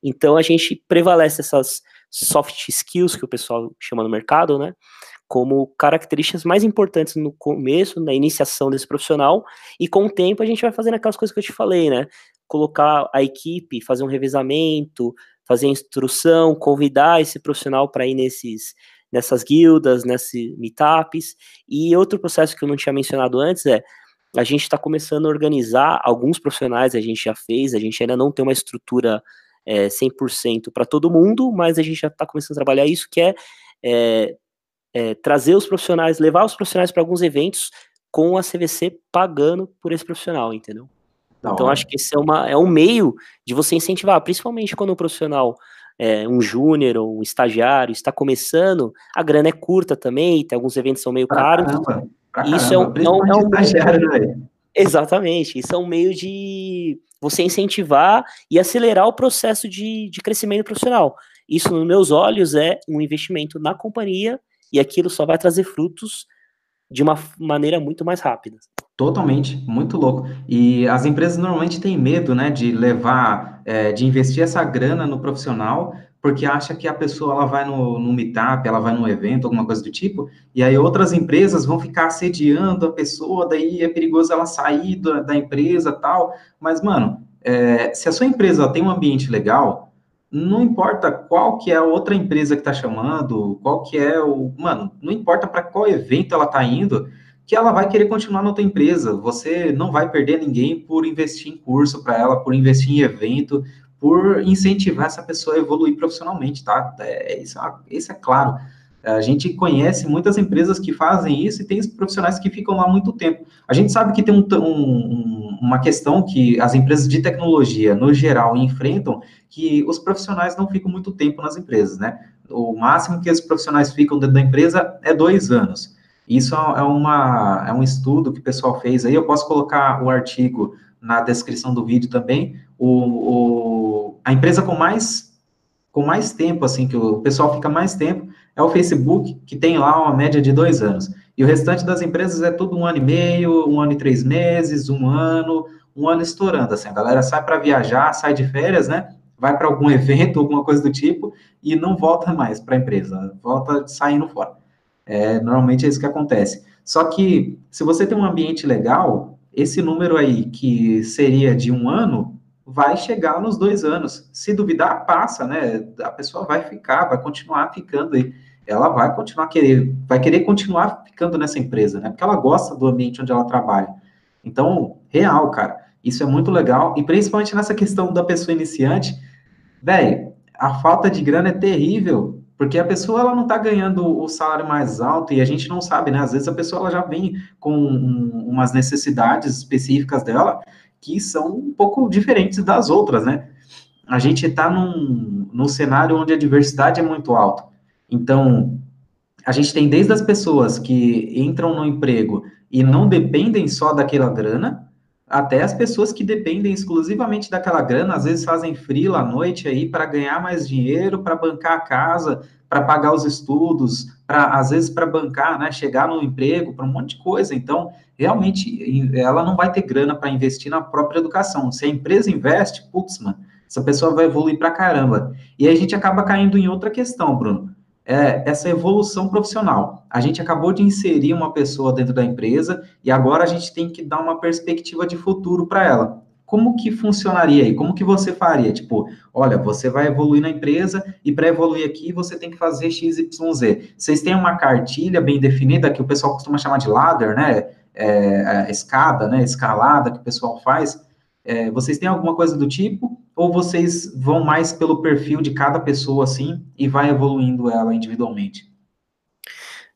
[SPEAKER 2] Então a gente prevalece essas soft skills que o pessoal chama no mercado, né? Como características mais importantes no começo, na iniciação desse profissional, e com o tempo a gente vai fazendo aquelas coisas que eu te falei, né? Colocar a equipe, fazer um revezamento, fazer instrução, convidar esse profissional para ir nesses nessas guildas, nesses meetups. E outro processo que eu não tinha mencionado antes é a gente está começando a organizar alguns profissionais, a gente já fez, a gente ainda não tem uma estrutura é, 100% para todo mundo, mas a gente já está começando a trabalhar isso, que é, é, é trazer os profissionais, levar os profissionais para alguns eventos com a CVC pagando por esse profissional, entendeu? Não, então, acho que esse é, uma, é um meio de você incentivar, principalmente quando o profissional é, um júnior ou um estagiário está começando, a grana é curta também, tem alguns eventos são meio caros. Caramba. Isso é um, é um, é um né, Exatamente, isso é um meio de você incentivar e acelerar o processo de, de crescimento profissional. Isso, nos meus olhos, é um investimento na companhia e aquilo só vai trazer frutos de uma maneira muito mais rápida.
[SPEAKER 1] Totalmente, muito louco. E as empresas normalmente têm medo, né, de levar, é, de investir essa grana no profissional, porque acha que a pessoa ela vai no, no meetup, ela vai num evento, alguma coisa do tipo, e aí outras empresas vão ficar assediando a pessoa, daí é perigoso ela sair da, da empresa tal. Mas, mano, é, se a sua empresa tem um ambiente legal, não importa qual que é a outra empresa que está chamando, qual que é o. Mano, não importa para qual evento ela está indo, que ela vai querer continuar na tua empresa. Você não vai perder ninguém por investir em curso para ela, por investir em evento, por incentivar essa pessoa a evoluir profissionalmente, tá? É, isso, é, isso é claro. A gente conhece muitas empresas que fazem isso e tem profissionais que ficam lá muito tempo. A gente sabe que tem um, um, uma questão que as empresas de tecnologia, no geral, enfrentam, que os profissionais não ficam muito tempo nas empresas, né? O máximo que os profissionais ficam dentro da empresa é dois anos. Isso é, uma, é um estudo que o pessoal fez aí, eu posso colocar o artigo na descrição do vídeo também. O, o, a empresa com mais, com mais tempo, assim, que o pessoal fica mais tempo, é o Facebook, que tem lá uma média de dois anos. E o restante das empresas é tudo um ano e meio, um ano e três meses, um ano, um ano estourando. Assim, a galera sai para viajar, sai de férias, né? Vai para algum evento, alguma coisa do tipo, e não volta mais para a empresa, volta saindo fora. É, normalmente é isso que acontece. Só que, se você tem um ambiente legal, esse número aí, que seria de um ano, vai chegar nos dois anos. Se duvidar, passa, né? A pessoa vai ficar, vai continuar ficando aí ela vai continuar querer, vai querer continuar ficando nessa empresa, né? Porque ela gosta do ambiente onde ela trabalha. Então, real, cara, isso é muito legal, e principalmente nessa questão da pessoa iniciante, velho, a falta de grana é terrível, porque a pessoa ela não está ganhando o salário mais alto e a gente não sabe, né? Às vezes a pessoa ela já vem com um, umas necessidades específicas dela que são um pouco diferentes das outras, né? A gente está num, num cenário onde a diversidade é muito alta. Então, a gente tem desde as pessoas que entram no emprego e não dependem só daquela grana, até as pessoas que dependem exclusivamente daquela grana, às vezes fazem frila à noite aí para ganhar mais dinheiro, para bancar a casa, para pagar os estudos, para às vezes para bancar, né, chegar no emprego, para um monte de coisa. Então, realmente, ela não vai ter grana para investir na própria educação. Se a empresa investe, putz, mano, essa pessoa vai evoluir para caramba. E a gente acaba caindo em outra questão, Bruno é, essa evolução profissional. A gente acabou de inserir uma pessoa dentro da empresa e agora a gente tem que dar uma perspectiva de futuro para ela. Como que funcionaria aí? Como que você faria? Tipo, olha, você vai evoluir na empresa e para evoluir aqui você tem que fazer XYZ. Vocês têm uma cartilha bem definida que o pessoal costuma chamar de ladder, né? É, é, escada, né? Escalada que o pessoal faz. É, vocês têm alguma coisa do tipo? Ou vocês vão mais pelo perfil de cada pessoa, assim, e vai evoluindo ela individualmente?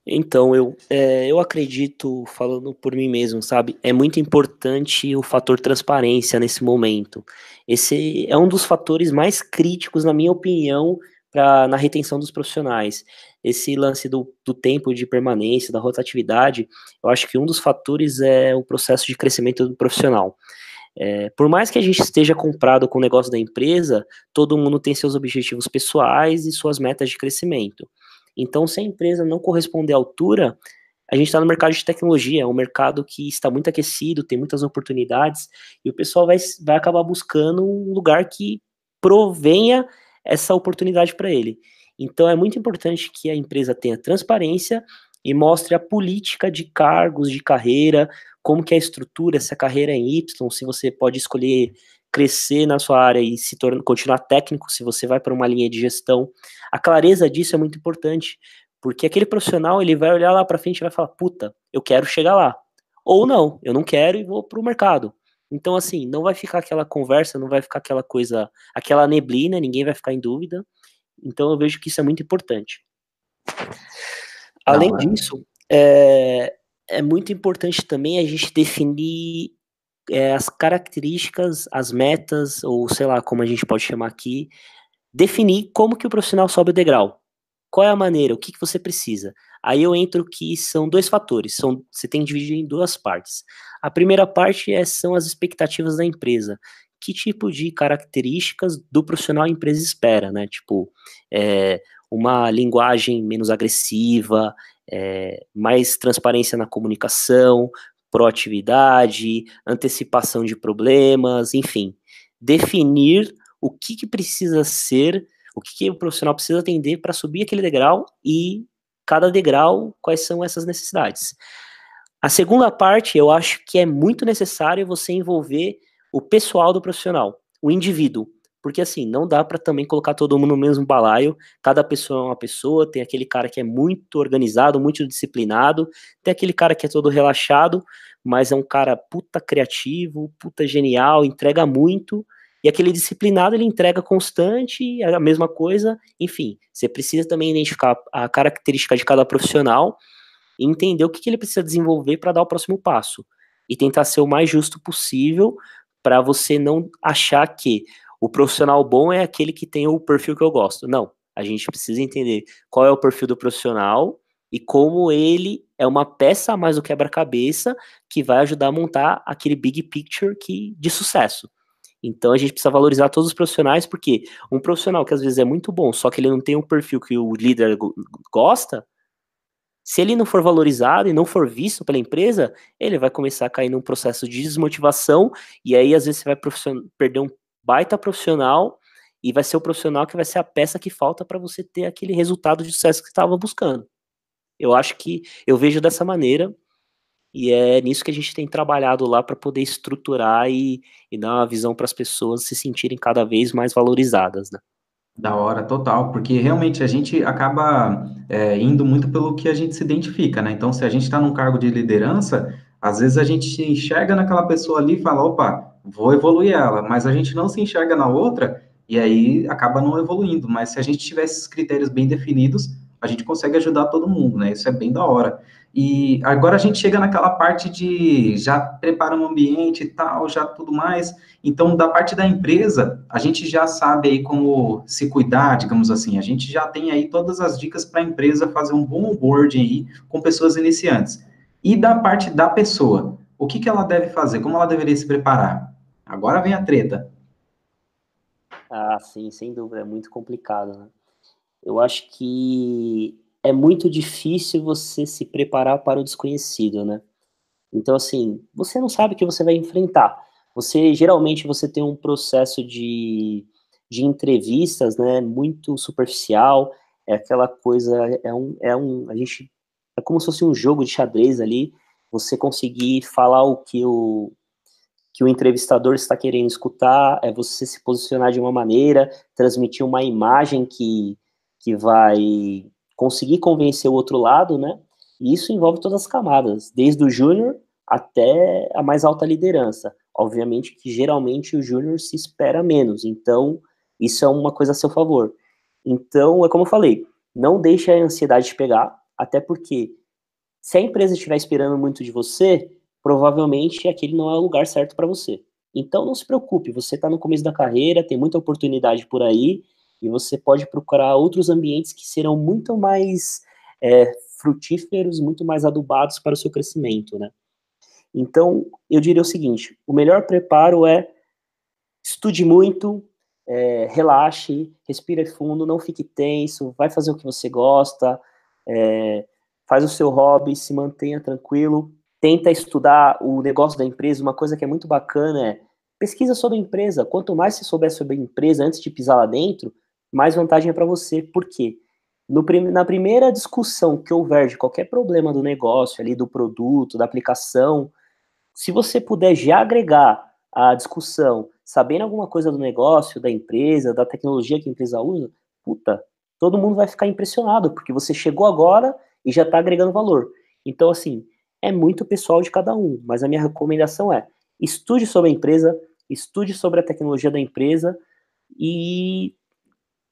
[SPEAKER 2] Então, eu, é, eu acredito, falando por mim mesmo, sabe, é muito importante o fator transparência nesse momento. Esse é um dos fatores mais críticos, na minha opinião, pra, na retenção dos profissionais. Esse lance do, do tempo de permanência, da rotatividade, eu acho que um dos fatores é o processo de crescimento do profissional. É, por mais que a gente esteja comprado com o negócio da empresa, todo mundo tem seus objetivos pessoais e suas metas de crescimento. Então, se a empresa não corresponder à altura, a gente está no mercado de tecnologia, é um mercado que está muito aquecido, tem muitas oportunidades, e o pessoal vai, vai acabar buscando um lugar que provenha essa oportunidade para ele. Então, é muito importante que a empresa tenha transparência e mostre a política de cargos, de carreira, como que é a estrutura, se a carreira é em Y, se você pode escolher crescer na sua área e se tornar, continuar técnico, se você vai para uma linha de gestão. A clareza disso é muito importante, porque aquele profissional ele vai olhar lá para frente e vai falar, puta, eu quero chegar lá. Ou não, eu não quero e vou para o mercado. Então, assim, não vai ficar aquela conversa, não vai ficar aquela coisa, aquela neblina, ninguém vai ficar em dúvida. Então, eu vejo que isso é muito importante. Além não, é. disso, é, é muito importante também a gente definir é, as características, as metas, ou sei lá, como a gente pode chamar aqui, definir como que o profissional sobe o degrau. Qual é a maneira, o que, que você precisa. Aí eu entro que são dois fatores, são, você tem que dividir em duas partes. A primeira parte é, são as expectativas da empresa. Que tipo de características do profissional a empresa espera, né? Tipo, é, uma linguagem menos agressiva, é, mais transparência na comunicação, proatividade, antecipação de problemas, enfim, definir o que, que precisa ser, o que, que o profissional precisa atender para subir aquele degrau e cada degrau quais são essas necessidades. A segunda parte, eu acho que é muito necessário você envolver o pessoal do profissional, o indivíduo. Porque assim, não dá para também colocar todo mundo no mesmo balaio. Cada pessoa é uma pessoa, tem aquele cara que é muito organizado, muito disciplinado, tem aquele cara que é todo relaxado, mas é um cara puta criativo, puta genial, entrega muito. E aquele disciplinado, ele entrega constante, é a mesma coisa. Enfim, você precisa também identificar a característica de cada profissional e entender o que, que ele precisa desenvolver para dar o próximo passo. e tentar ser o mais justo possível para você não achar que o profissional bom é aquele que tem o perfil que eu gosto. Não, a gente precisa entender qual é o perfil do profissional e como ele é uma peça a mais do quebra-cabeça que vai ajudar a montar aquele big picture que, de sucesso. Então a gente precisa valorizar todos os profissionais, porque um profissional que às vezes é muito bom, só que ele não tem o perfil que o líder gosta, se ele não for valorizado e não for visto pela empresa, ele vai começar a cair num processo de desmotivação, e aí às vezes você vai perder um baita profissional, e vai ser o profissional que vai ser a peça que falta para você ter aquele resultado de sucesso que estava buscando. Eu acho que eu vejo dessa maneira, e é nisso que a gente tem trabalhado lá para poder estruturar e, e, dar uma visão para as pessoas se sentirem cada vez mais valorizadas, né?
[SPEAKER 1] Da hora, total, porque realmente a gente acaba é, indo muito pelo que a gente se identifica, né? Então, se a gente está num cargo de liderança, às vezes a gente enxerga naquela pessoa ali e fala, opa, vou evoluir ela, mas a gente não se enxerga na outra e aí acaba não evoluindo. Mas se a gente tiver esses critérios bem definidos, a gente consegue ajudar todo mundo, né? Isso é bem da hora. E agora a gente chega naquela parte de já prepara um ambiente e tal, já tudo mais. Então, da parte da empresa, a gente já sabe aí como se cuidar, digamos assim. A gente já tem aí todas as dicas para a empresa fazer um bom onboarding aí com pessoas iniciantes. E da parte da pessoa, o que, que ela deve fazer? Como ela deveria se preparar? Agora vem a treta.
[SPEAKER 2] Ah, sim, sem dúvida, é muito complicado, né? Eu acho que é muito difícil você se preparar para o desconhecido, né? Então, assim, você não sabe o que você vai enfrentar. Você, geralmente, você tem um processo de, de entrevistas, né, muito superficial, é aquela coisa, é um, é um, a gente, é como se fosse um jogo de xadrez ali, você conseguir falar o que o, que o entrevistador está querendo escutar, é você se posicionar de uma maneira, transmitir uma imagem que, que vai conseguir convencer o outro lado, né? E isso envolve todas as camadas, desde o júnior até a mais alta liderança. Obviamente que geralmente o júnior se espera menos, então isso é uma coisa a seu favor. Então, é como eu falei, não deixe a ansiedade te pegar, até porque se a empresa estiver esperando muito de você, provavelmente aquele não é o lugar certo para você. Então não se preocupe, você está no começo da carreira, tem muita oportunidade por aí, e você pode procurar outros ambientes que serão muito mais é, frutíferos, muito mais adubados para o seu crescimento, né? Então, eu diria o seguinte: o melhor preparo é estude muito, é, relaxe, respire fundo, não fique tenso, vai fazer o que você gosta, é, faz o seu hobby, se mantenha tranquilo, tenta estudar o negócio da empresa. Uma coisa que é muito bacana é pesquisa sobre a empresa. Quanto mais você souber sobre a empresa antes de pisar lá dentro, mais vantagem é para você. Por quê? No, na primeira discussão que houver de qualquer problema do negócio, ali do produto, da aplicação, se você puder já agregar a discussão, sabendo alguma coisa do negócio, da empresa, da tecnologia que a empresa usa, puta, todo mundo vai ficar impressionado, porque você chegou agora e já está agregando valor. Então, assim, é muito pessoal de cada um, mas a minha recomendação é estude sobre a empresa, estude sobre a tecnologia da empresa e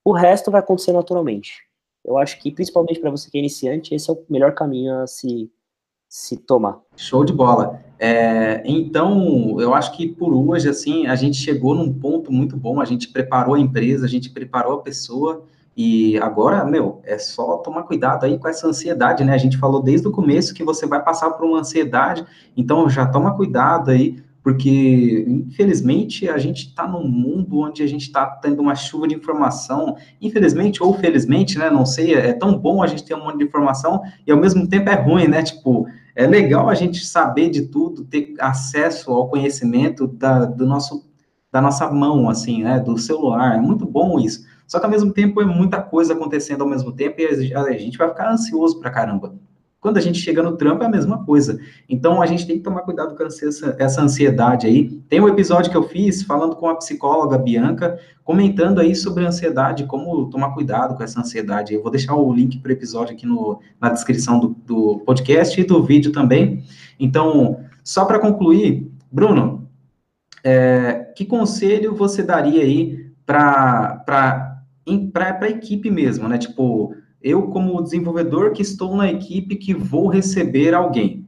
[SPEAKER 2] o resto vai acontecer naturalmente. Eu acho que, principalmente para você que é iniciante, esse é o melhor caminho a se, se tomar.
[SPEAKER 1] Show de bola. É, então, eu acho que por hoje, assim, a gente chegou num ponto muito bom, a gente preparou a empresa, a gente preparou a pessoa, e agora, meu, é só tomar cuidado aí com essa ansiedade, né? A gente falou desde o começo que você vai passar por uma ansiedade, então já toma cuidado aí, porque infelizmente a gente está num mundo onde a gente está tendo uma chuva de informação, infelizmente ou felizmente, né, não sei, é tão bom a gente ter um monte de informação e ao mesmo tempo é ruim, né, tipo, é legal a gente saber de tudo, ter acesso ao conhecimento da, do nosso, da nossa mão, assim, né, do celular, é muito bom isso, só que ao mesmo tempo é muita coisa acontecendo ao mesmo tempo e a gente vai ficar ansioso pra caramba. Quando a gente chega no trampo, é a mesma coisa. Então, a gente tem que tomar cuidado com essa, essa ansiedade aí. Tem um episódio que eu fiz falando com a psicóloga Bianca, comentando aí sobre ansiedade, como tomar cuidado com essa ansiedade. Eu vou deixar o link para o episódio aqui no, na descrição do, do podcast e do vídeo também. Então, só para concluir, Bruno, é, que conselho você daria aí para a equipe mesmo, né? Tipo, eu, como desenvolvedor que estou na equipe que vou receber alguém.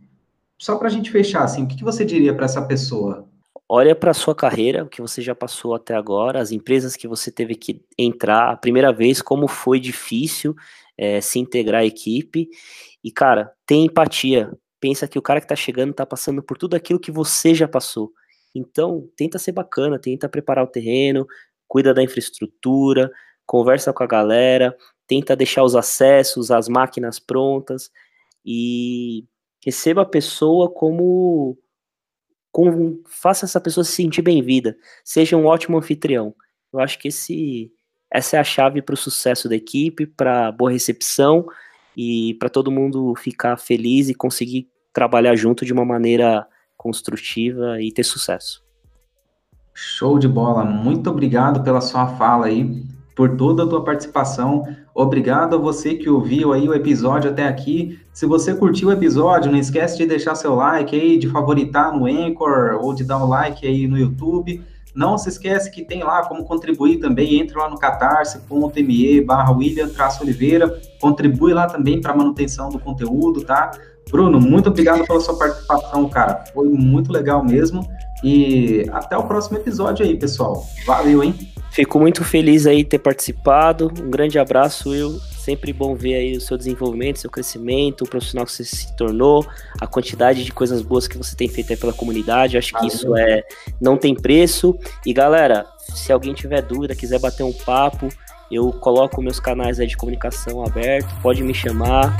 [SPEAKER 1] só para a gente fechar, assim, o que, que você diria para essa pessoa?
[SPEAKER 2] Olha para a sua carreira, o que você já passou até agora, as empresas que você teve que entrar a primeira vez, como foi difícil é, se integrar à equipe. E, cara, tem empatia. Pensa que o cara que está chegando está passando por tudo aquilo que você já passou. Então, tenta ser bacana, tenta preparar o terreno, cuida da infraestrutura, conversa com a galera, tenta deixar os acessos, as máquinas prontas e receba a pessoa como, como faça essa pessoa se sentir bem-vinda, seja um ótimo anfitrião. Eu acho que esse essa é a chave para o sucesso da equipe, para boa recepção e para todo mundo ficar feliz e conseguir trabalhar junto de uma maneira construtiva e ter sucesso.
[SPEAKER 1] Show de bola. Muito obrigado pela sua fala aí, por toda a tua participação. Obrigado a você que ouviu aí o episódio até aqui. Se você curtiu o episódio, não esquece de deixar seu like aí, de favoritar no Anchor ou de dar um like aí no YouTube. Não se esquece que tem lá como contribuir também, entre lá no catarse.me barra William Oliveira, contribui lá também para a manutenção do conteúdo, tá? Bruno, muito obrigado pela sua participação, cara. Foi muito legal mesmo. E até o próximo episódio aí, pessoal. Valeu, hein?
[SPEAKER 2] Fico muito feliz aí ter participado. Um grande abraço, Will. Sempre bom ver aí o seu desenvolvimento, seu crescimento, o profissional que você se tornou, a quantidade de coisas boas que você tem feito aí pela comunidade. acho que isso é não tem preço. E galera, se alguém tiver dúvida, quiser bater um papo, eu coloco meus canais aí de comunicação aberto, pode me chamar.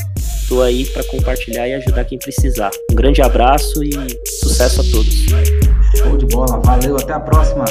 [SPEAKER 2] Estou aí para compartilhar e ajudar quem precisar. Um grande abraço e sucesso a todos.
[SPEAKER 1] Show de bola, valeu, até a próxima.